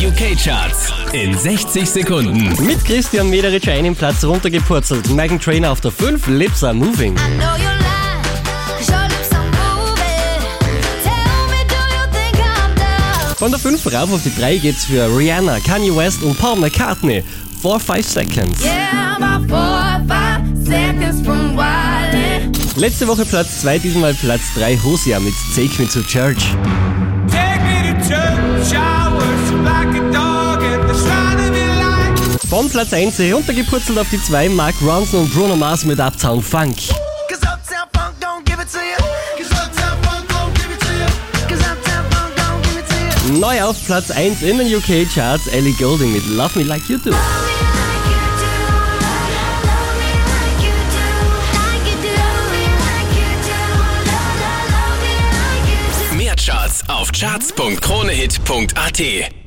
UK-Charts in 60 Sekunden. Mit Christian Mederich einen Platz runtergepurzelt. Megan Trainer auf der 5, Lips are moving. Von der 5 rauf auf die 3 geht's für Rihanna, Kanye West und Paul McCartney. 4 5 Seconds. Yeah, I'm about four, five seconds from wildin'. Letzte Woche Platz 2, diesmal Platz 3, Hosea mit Take Me to Church. Von Platz 1 runtergepurzelt auf die 2, Mark Ronson und Bruno Mars mit Uptown Funk. Neu auf Platz 1 in den UK Charts, Ellie Goulding mit love me like you do. Mehr Charts auf charts.kronehit.at